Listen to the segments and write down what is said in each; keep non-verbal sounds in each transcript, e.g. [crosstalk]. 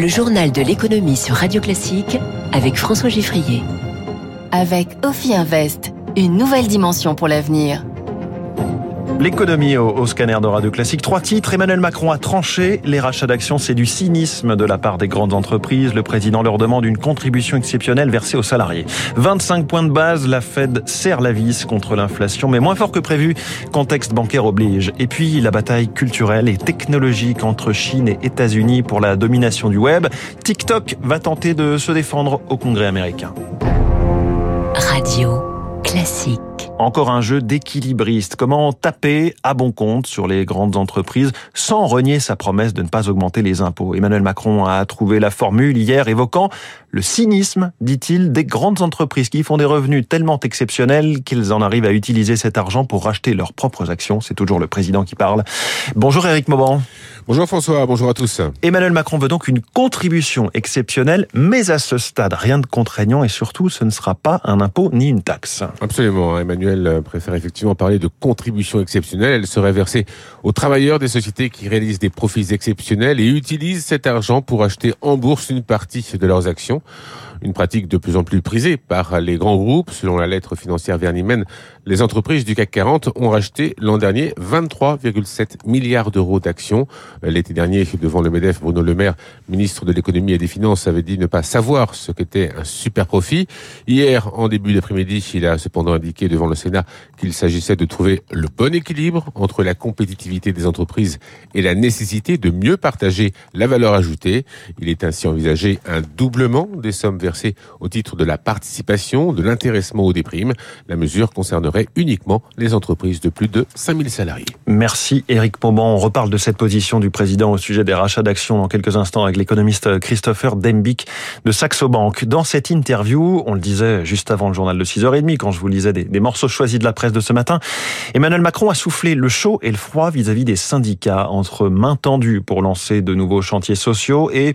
le journal de l'économie sur Radio Classique avec François Giffrier. Avec Ophi Invest, une nouvelle dimension pour l'avenir. L'économie au, scanner de Radio Classique. Trois titres. Emmanuel Macron a tranché. Les rachats d'actions, c'est du cynisme de la part des grandes entreprises. Le président leur demande une contribution exceptionnelle versée aux salariés. 25 points de base. La Fed serre la vis contre l'inflation, mais moins fort que prévu. Contexte bancaire oblige. Et puis, la bataille culturelle et technologique entre Chine et États-Unis pour la domination du web. TikTok va tenter de se défendre au Congrès américain. Radio classique. Encore un jeu d'équilibriste. Comment taper à bon compte sur les grandes entreprises sans renier sa promesse de ne pas augmenter les impôts? Emmanuel Macron a trouvé la formule hier évoquant le cynisme, dit-il, des grandes entreprises qui font des revenus tellement exceptionnels qu'ils en arrivent à utiliser cet argent pour racheter leurs propres actions. C'est toujours le président qui parle. Bonjour Eric Mauban. Bonjour François, bonjour à tous. Emmanuel Macron veut donc une contribution exceptionnelle, mais à ce stade, rien de contraignant et surtout, ce ne sera pas un impôt ni une taxe. Absolument, hein. Emmanuel préfère effectivement parler de contribution exceptionnelle. Elle serait versée aux travailleurs des sociétés qui réalisent des profits exceptionnels et utilisent cet argent pour acheter en bourse une partie de leurs actions une pratique de plus en plus prisée par les grands groupes. Selon la lettre financière Vernimène, les entreprises du CAC 40 ont racheté l'an dernier 23,7 milliards d'euros d'actions. L'été dernier, devant le MEDEF, Bruno Le Maire, ministre de l'économie et des finances, avait dit ne pas savoir ce qu'était un super profit. Hier, en début d'après-midi, il a cependant indiqué devant le Sénat qu'il s'agissait de trouver le bon équilibre entre la compétitivité des entreprises et la nécessité de mieux partager la valeur ajoutée. Il est ainsi envisagé un doublement des sommes versées au titre de la participation, de l'intéressement ou des primes. La mesure concernerait uniquement les entreprises de plus de 5000 salariés. Merci Éric Pomban. On reparle de cette position du président au sujet des rachats d'actions dans quelques instants avec l'économiste Christopher Dembick de Saxo Bank. Dans cette interview, on le disait juste avant le journal de 6h30 quand je vous lisais des, des morceaux choisis de la presse de ce matin, Emmanuel Macron a soufflé le chaud et le froid vis-à-vis des syndicats entre main tendue pour lancer de nouveaux chantiers sociaux et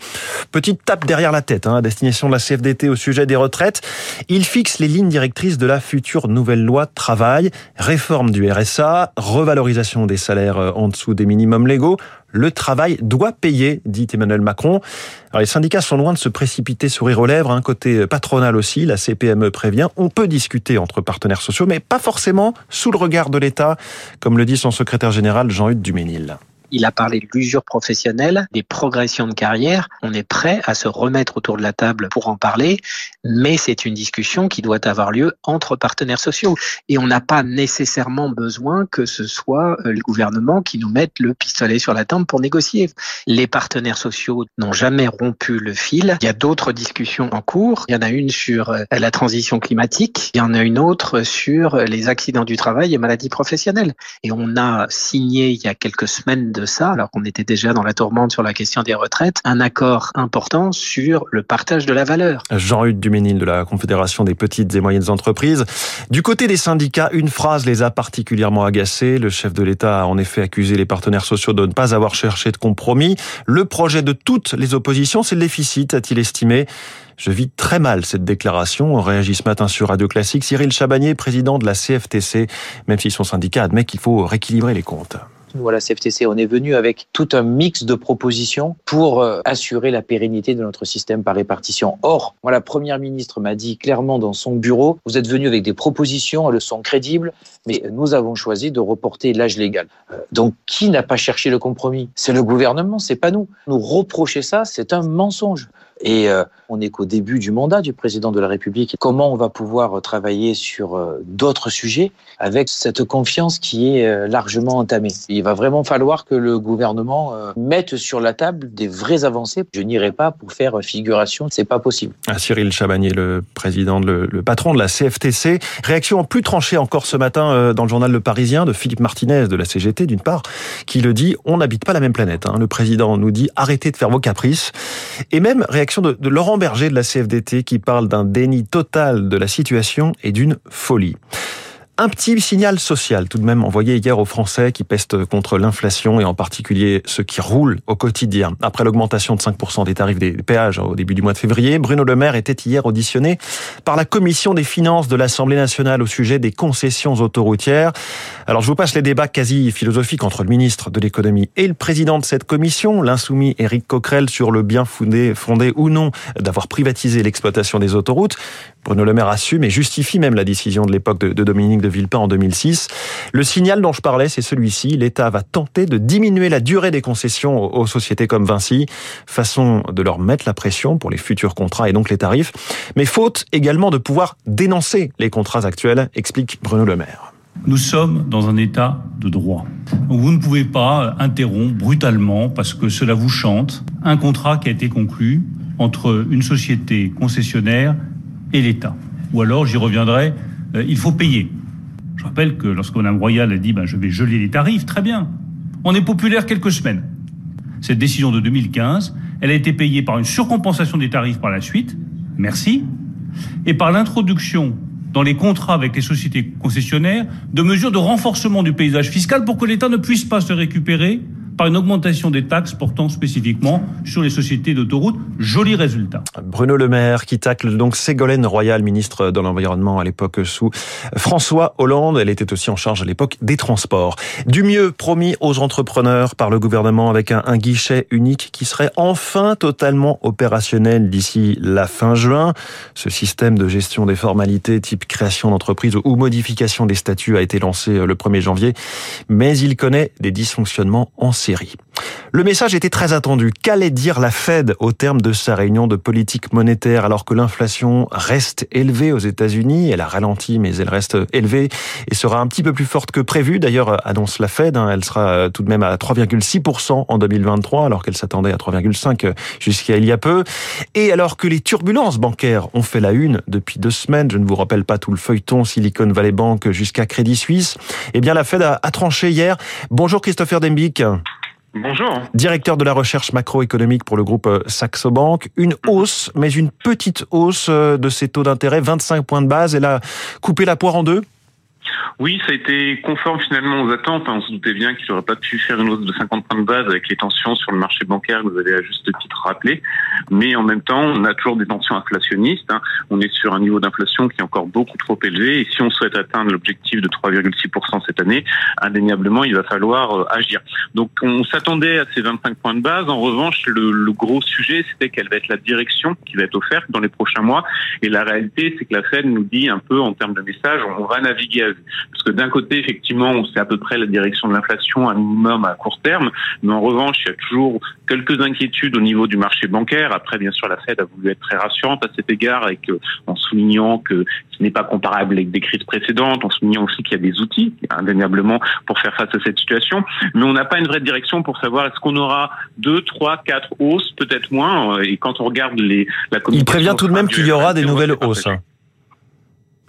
petite tape derrière la tête hein, à destination de la CFDT au sujet des retraites. Il fixe les lignes directrices de la future nouvelle loi travail, réforme du RSA, revalorisation des salaires euh, en dessous des minimums légaux. Le travail doit payer, dit Emmanuel Macron. Les syndicats sont loin de se précipiter sourire aux lèvres. Hein. côté patronal aussi, la CPME prévient. On peut discuter entre partenaires sociaux, mais pas forcément sous le regard de l'État, comme le dit son secrétaire général Jean-Hugues Duménil. Il a parlé de l'usure professionnelle, des progressions de carrière. On est prêt à se remettre autour de la table pour en parler, mais c'est une discussion qui doit avoir lieu entre partenaires sociaux. Et on n'a pas nécessairement besoin que ce soit euh, le gouvernement qui nous mette le pistolet sur la table pour négocier. Les partenaires sociaux n'ont jamais rompu le fil. Il y a d'autres discussions en cours. Il y en a une sur euh, la transition climatique. Il y en a une autre sur les accidents du travail et maladies professionnelles. Et on a signé il y a quelques semaines de ça, alors qu'on était déjà dans la tourmente sur la question des retraites, un accord important sur le partage de la valeur. Jean-Hugues Duménil de la Confédération des petites et moyennes entreprises. Du côté des syndicats, une phrase les a particulièrement agacés. Le chef de l'État a en effet accusé les partenaires sociaux de ne pas avoir cherché de compromis. Le projet de toutes les oppositions, c'est le déficit, a-t-il estimé. Je vis très mal cette déclaration. On réagit ce matin sur Radio Classique. Cyril Chabagnier, président de la CFTC, même si son syndicat admet qu'il faut rééquilibrer les comptes nous, à la CFTC, on est venu avec tout un mix de propositions pour euh, assurer la pérennité de notre système par répartition. Or, la Première ministre m'a dit clairement dans son bureau, vous êtes venu avec des propositions, elles sont crédibles, mais nous avons choisi de reporter l'âge légal. Euh, donc, qui n'a pas cherché le compromis? C'est le gouvernement, c'est pas nous. Nous reprocher ça, c'est un mensonge. Et euh, on n'est qu'au début du mandat du président de la République. Comment on va pouvoir travailler sur d'autres sujets avec cette confiance qui est largement entamée? Va vraiment falloir que le gouvernement mette sur la table des vraies avancées. Je n'irai pas pour faire figuration, c'est pas possible. Ah, Cyril Chabagnier, le président, le, patron de la CFTC. Réaction plus tranchée encore ce matin dans le journal Le Parisien de Philippe Martinez de la CGT, d'une part, qui le dit on n'habite pas la même planète. Hein. Le président nous dit arrêtez de faire vos caprices. Et même réaction de, Laurent Berger de la CFDT qui parle d'un déni total de la situation et d'une folie. Un petit signal social tout de même envoyé hier aux Français qui pestent contre l'inflation et en particulier ceux qui roulent au quotidien. Après l'augmentation de 5% des tarifs des péages au début du mois de février, Bruno Le Maire était hier auditionné par la Commission des finances de l'Assemblée nationale au sujet des concessions autoroutières. Alors je vous passe les débats quasi philosophiques entre le ministre de l'économie et le président de cette commission, l'insoumis Éric Coquerel, sur le bien fondé, fondé ou non d'avoir privatisé l'exploitation des autoroutes. Bruno Le Maire assume et justifie même la décision de l'époque de, Dominique de Villepin en 2006. Le signal dont je parlais, c'est celui-ci. L'État va tenter de diminuer la durée des concessions aux sociétés comme Vinci, façon de leur mettre la pression pour les futurs contrats et donc les tarifs, mais faute également de pouvoir dénoncer les contrats actuels, explique Bruno Le Maire. Nous sommes dans un état de droit. vous ne pouvez pas interrompre brutalement, parce que cela vous chante, un contrat qui a été conclu entre une société concessionnaire et l'État. Ou alors, j'y reviendrai, euh, il faut payer. Je rappelle que lorsque Mme Royal a dit ben, je vais geler les tarifs, très bien. On est populaire quelques semaines. Cette décision de 2015, elle a été payée par une surcompensation des tarifs par la suite, merci, et par l'introduction dans les contrats avec les sociétés concessionnaires de mesures de renforcement du paysage fiscal pour que l'État ne puisse pas se récupérer par une augmentation des taxes portant spécifiquement sur les sociétés d'autoroutes. Joli résultat. Bruno Le Maire qui tacle donc Ségolène Royal, ministre de l'Environnement à l'époque sous François Hollande. Elle était aussi en charge à l'époque des transports. Du mieux promis aux entrepreneurs par le gouvernement avec un, guichet unique qui serait enfin totalement opérationnel d'ici la fin juin. Ce système de gestion des formalités type création d'entreprise ou modification des statuts a été lancé le 1er janvier, mais il connaît des dysfonctionnements anciens série le message était très attendu. Qu'allait dire la Fed au terme de sa réunion de politique monétaire alors que l'inflation reste élevée aux États-Unis? Elle a ralenti, mais elle reste élevée et sera un petit peu plus forte que prévu. D'ailleurs, annonce la Fed, hein, elle sera euh, tout de même à 3,6% en 2023 alors qu'elle s'attendait à 3,5 jusqu'à il y a peu. Et alors que les turbulences bancaires ont fait la une depuis deux semaines, je ne vous rappelle pas tout le feuilleton Silicon Valley Bank jusqu'à Crédit Suisse, eh bien la Fed a, a tranché hier. Bonjour Christopher Dembic. Bonjour. Directeur de la recherche macroéconomique pour le groupe euh, Saxo Bank. Une hausse, mais une petite hausse euh, de ces taux d'intérêt, 25 points de base. Elle a coupé la poire en deux oui, ça a été conforme finalement aux attentes. On se doutait bien qu'il n'aurait pas pu faire une hausse de 50 points de base avec les tensions sur le marché bancaire que vous avez à juste titre rappelé. Mais en même temps, on a toujours des tensions inflationnistes. Hein. On est sur un niveau d'inflation qui est encore beaucoup trop élevé. Et si on souhaite atteindre l'objectif de 3,6% cette année, indéniablement, il va falloir euh, agir. Donc on s'attendait à ces 25 points de base. En revanche, le, le gros sujet, c'était quelle va être la direction qui va être offerte dans les prochains mois. Et la réalité, c'est que la Fed nous dit un peu en termes de message, on va naviguer à parce que d'un côté, effectivement, on sait à peu près la direction de l'inflation, un minimum à court terme, mais en revanche, il y a toujours quelques inquiétudes au niveau du marché bancaire. Après, bien sûr, la Fed a voulu être très rassurante à cet égard, avec, en soulignant que ce n'est pas comparable avec des crises précédentes, en soulignant aussi qu'il y a des outils, indéniablement, pour faire face à cette situation. Mais on n'a pas une vraie direction pour savoir est-ce qu'on aura deux, trois, quatre hausses, peut-être moins. Et quand on regarde les, la Il prévient tout de même qu'il y aura des nouvelles hausses.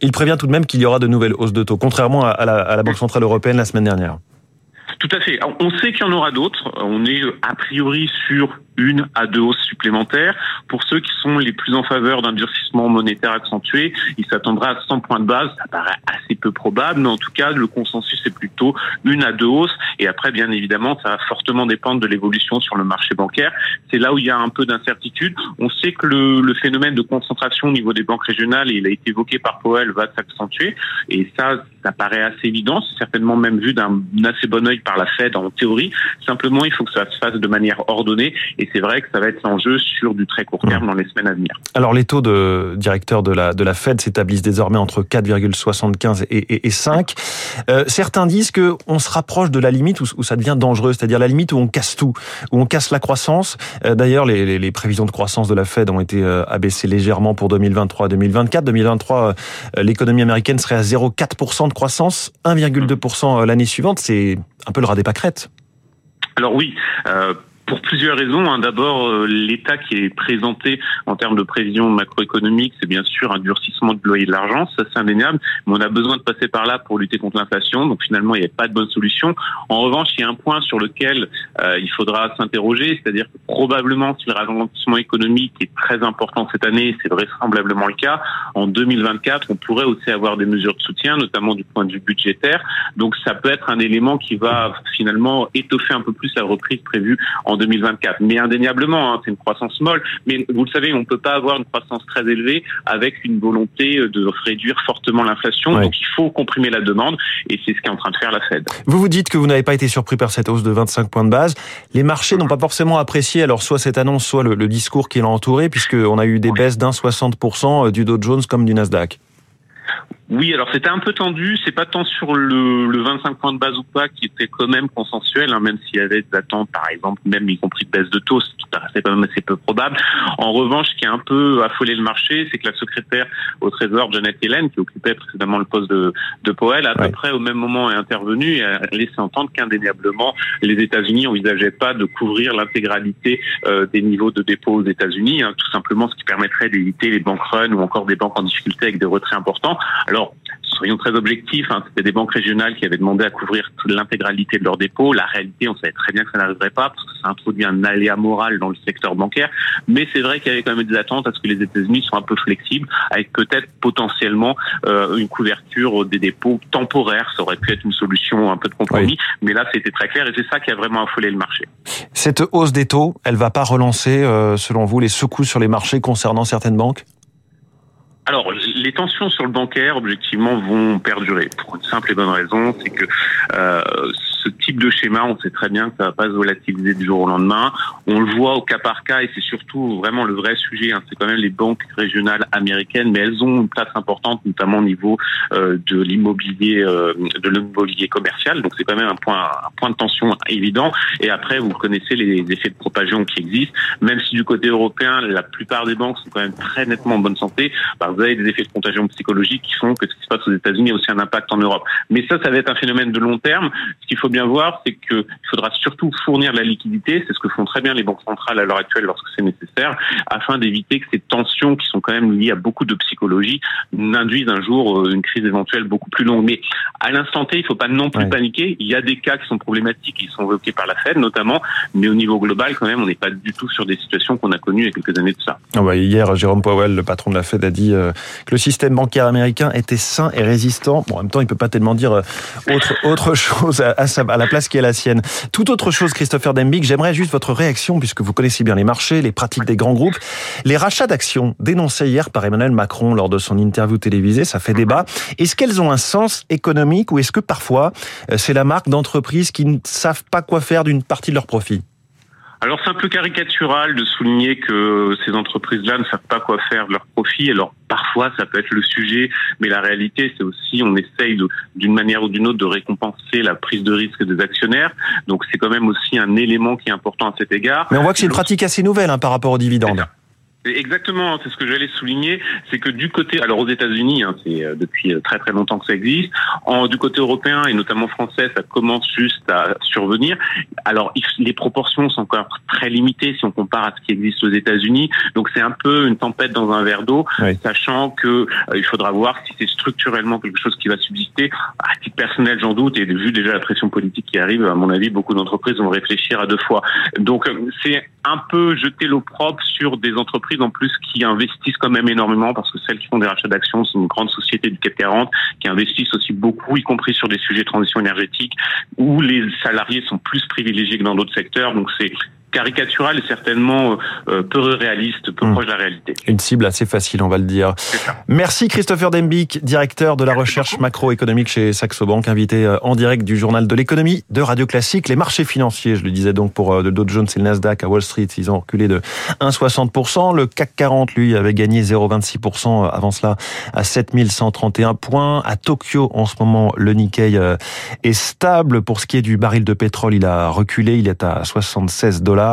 Il prévient tout de même qu'il y aura de nouvelles hausses de taux, contrairement à la, Banque Centrale Européenne la semaine dernière. Tout à fait. On sait qu'il y en aura d'autres. On est a priori sur une à deux hausses supplémentaires. Pour ceux qui sont les plus en faveur d'un durcissement monétaire accentué, il s'attendra à 100 points de base. Ça paraît assez peu probable, mais en tout cas, le consensus est plutôt une à deux hausses. Et après, bien évidemment, ça va fortement dépendre de l'évolution sur le marché bancaire. C'est là où il y a un peu d'incertitude. On sait que le, phénomène de concentration au niveau des banques régionales, il a été évoqué par Powell, va s'accentuer. Et ça, ça paraît assez évident. C'est certainement même vu d'un assez bon œil par la Fed en théorie. Simplement, il faut que ça se fasse de manière ordonnée. Et c'est vrai que ça va être l'enjeu sur du très court terme mmh. dans les semaines à venir. Alors les taux de directeur de la, de la Fed s'établissent désormais entre 4,75 et, et, 5. Euh, certains disent qu'on se rapproche de la limite où, ça devient dangereux, c'est-à-dire la limite où on casse tout, où on casse la croissance. Euh, d'ailleurs, les, les, prévisions de croissance de la Fed ont été euh, abaissées légèrement pour 2023 2024. 2023, l'économie américaine serait à 0,4% de croissance, 1,2% l'année suivante. C'est un peu le ras des pâquerettes. Alors oui, pour plusieurs raisons. Hein. D'abord, euh, l'état qui est présenté en termes de prévision macroéconomique, c'est bien sûr un durcissement de loyer de l'argent, ça c'est indéniable, mais on a besoin de passer par là pour lutter contre l'inflation, donc finalement il n'y a pas de bonne solution. En revanche, il y a un point sur lequel euh, il faudra s'interroger, c'est-à-dire que probablement si le ralentissement économique est très important cette année, c'est vraisemblablement le cas, en 2024, on pourrait aussi avoir des mesures de soutien, notamment du point de vue budgétaire, donc ça peut être un élément qui va finalement étoffer un peu plus la reprise prévue 2024. Mais indéniablement, hein, c'est une croissance molle. Mais vous le savez, on ne peut pas avoir une croissance très élevée avec une volonté de réduire fortement l'inflation. Donc il faut comprimer la demande et c'est ce qu'est en train de faire la Fed. Vous vous dites que vous n'avez pas été surpris par cette hausse de 25 points de base. Les marchés n'ont pas forcément apprécié alors soit cette annonce, soit le, le discours qui l'a entouré, puisqu'on a eu des baisses d'un 60% du Dow Jones comme du Nasdaq. Oui, alors c'était un peu tendu. C'est pas tant sur le, le 25 points de base ou pas qui était quand même consensuel, hein, même s'il y avait des attentes, par exemple, même y compris de baisse de taux, c'est quand même assez peu probable. En revanche, ce qui a un peu affolé le marché, c'est que la secrétaire au Trésor, Janet Yellen, qui occupait précédemment le poste de, de Powell, à peu près au même moment est intervenue et a laissé entendre qu'indéniablement, les États-Unis envisageaient pas de couvrir l'intégralité euh, des niveaux de dépôt aux États-Unis, hein, tout simplement ce qui permettrait d'éviter les bank runs ou encore des banques en difficulté avec des retraits importants. Alors, soyons très objectifs, hein, c'était des banques régionales qui avaient demandé à couvrir l'intégralité de leurs dépôts. La réalité, on savait très bien que ça n'arriverait pas parce que ça introduit un aléa moral dans le secteur bancaire. Mais c'est vrai qu'il y avait quand même des attentes à ce que les États-Unis soient un peu flexibles, avec peut-être potentiellement euh, une couverture des dépôts temporaire. Ça aurait pu être une solution un peu de compromis, mais là, c'était très clair et c'est ça qui a vraiment affolé le marché. Cette hausse des taux, elle va pas relancer, euh, selon vous, les secousses sur les marchés concernant certaines banques? Alors, les tensions sur le bancaire, objectivement, vont perdurer. Pour une simple et bonne raison, c'est que euh, ce type de schéma, on sait très bien que ça va pas se volatiliser du jour au lendemain. On le voit au cas par cas, et c'est surtout vraiment le vrai sujet. Hein, c'est quand même les banques régionales américaines, mais elles ont une place importante, notamment au niveau euh, de l'immobilier, euh, de l'immobilier commercial. Donc, c'est quand même un point, un point de tension évident. Et après, vous connaissez les effets de propagation qui existent. Même si du côté européen, la plupart des banques sont quand même très nettement en bonne santé. Bah, vous avez des effets de contagion psychologique qui font que ce qui se passe aux États-Unis a aussi un impact en Europe. Mais ça, ça va être un phénomène de long terme. Ce qu'il faut bien voir, c'est qu'il faudra surtout fournir la liquidité. C'est ce que font très bien les banques centrales à l'heure actuelle lorsque c'est nécessaire, afin d'éviter que ces tensions qui sont quand même liées à beaucoup de psychologie n'induisent un jour euh, une crise éventuelle beaucoup plus longue. Mais à l'instant T, il ne faut pas non plus paniquer. Il y a des cas qui sont problématiques, qui sont évoqués par la Fed notamment, mais au niveau global, quand même, on n'est pas du tout sur des situations qu'on a connues il y a quelques années de ça. Ah bah, hier, Jérôme Powell, le patron de la Fed, a dit euh, que le système bancaire américain était sain et résistant. Bon, en même temps, il peut pas tellement dire euh, autre, autre [laughs] chose à, à, la place qui est la sienne. Tout autre chose, Christopher Dembig, j'aimerais juste votre réaction, puisque vous connaissez bien les marchés, les pratiques des grands groupes. Les rachats d'actions dénoncés hier par Emmanuel Macron lors de son interview télévisée, ça fait débat. Est-ce qu'elles ont un sens économique ou est-ce que parfois euh, c'est la marque d'entreprises qui ne savent pas quoi faire d'une partie de leurs profits alors c'est un peu caricatural de souligner que ces entreprises-là ne savent pas quoi faire de leur profit. Alors parfois ça peut être le sujet, mais la réalité c'est aussi on essaye d'une manière ou d'une autre de récompenser la prise de risque des actionnaires. Donc c'est quand même aussi un élément qui est important à cet égard. Mais on voit que c'est une pratique assez nouvelle hein, par rapport aux dividendes. Exactement, c'est ce que j'allais souligner, c'est que du côté, alors aux États-Unis, hein, c'est euh, depuis euh, très très longtemps que ça existe, en, du côté européen et notamment français, ça commence juste à survenir. Alors les proportions sont encore très limitées si on compare à ce qui existe aux États-Unis, donc c'est un peu une tempête dans un verre d'eau, sachant que euh, il faudra voir si c'est structurellement quelque chose qui va subsister. À titre personnel, j'en doute, et vu déjà la pression politique qui arrive, à mon avis, beaucoup d'entreprises vont réfléchir à deux fois. Donc c'est un peu jeter l'opprobre sur des entreprises en plus qui investissent quand même énormément parce que celles qui font des rachats d'actions sont une grande société du CAC 40 qui investissent aussi beaucoup, y compris sur des sujets de transition énergétique où les salariés sont plus privilégiés que dans d'autres secteurs. Donc c'est caricatural et certainement euh, euh, peu réaliste, peu hmm. proche de la réalité. Une cible assez facile, on va le dire. Merci Christopher Dembic, directeur de la recherche macroéconomique chez Saxo Bank, invité euh, en direct du journal de l'économie de Radio Classique. Les marchés financiers, je le disais donc pour le Dow Jones et le Nasdaq à Wall Street, ils ont reculé de 1,60%. Le CAC 40, lui, avait gagné 0,26% avant cela à 7131 points. À Tokyo, en ce moment, le Nikkei est stable. Pour ce qui est du baril de pétrole, il a reculé, il est à 76 dollars.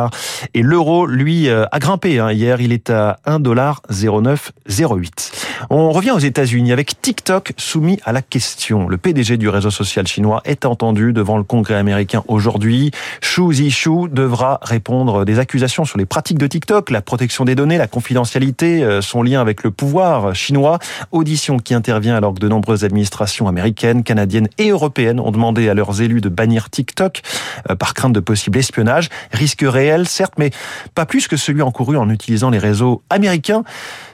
Et l'euro, lui, euh, a grimpé. Hein. Hier, il est à 1,0908. On revient aux États-Unis avec TikTok soumis à la question. Le PDG du réseau social chinois est entendu devant le Congrès américain aujourd'hui. Xu Zhishu devra répondre des accusations sur les pratiques de TikTok, la protection des données, la confidentialité, euh, son lien avec le pouvoir chinois. Audition qui intervient alors que de nombreuses administrations américaines, canadiennes et européennes ont demandé à leurs élus de bannir TikTok euh, par crainte de possible espionnage. Risque réel, certes, mais pas plus que celui encouru en utilisant les réseaux américains.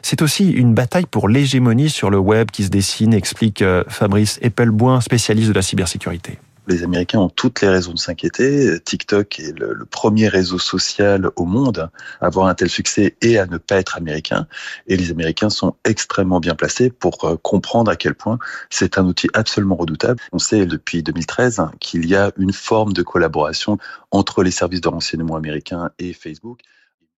C'est aussi une bataille pour l'hégémonie sur le web qui se dessine, explique euh, Fabrice Eppelboin, spécialiste de la cybersécurité. Les Américains ont toutes les raisons de s'inquiéter. TikTok est le, le, premier réseau social au monde à avoir un tel succès et à ne pas être américain. Et les Américains sont extrêmement bien placés pour euh, comprendre à quel point c'est un outil absolument redoutable. On sait depuis 2013 qu'il y a une forme de collaboration entre les services de renseignement américains et Facebook.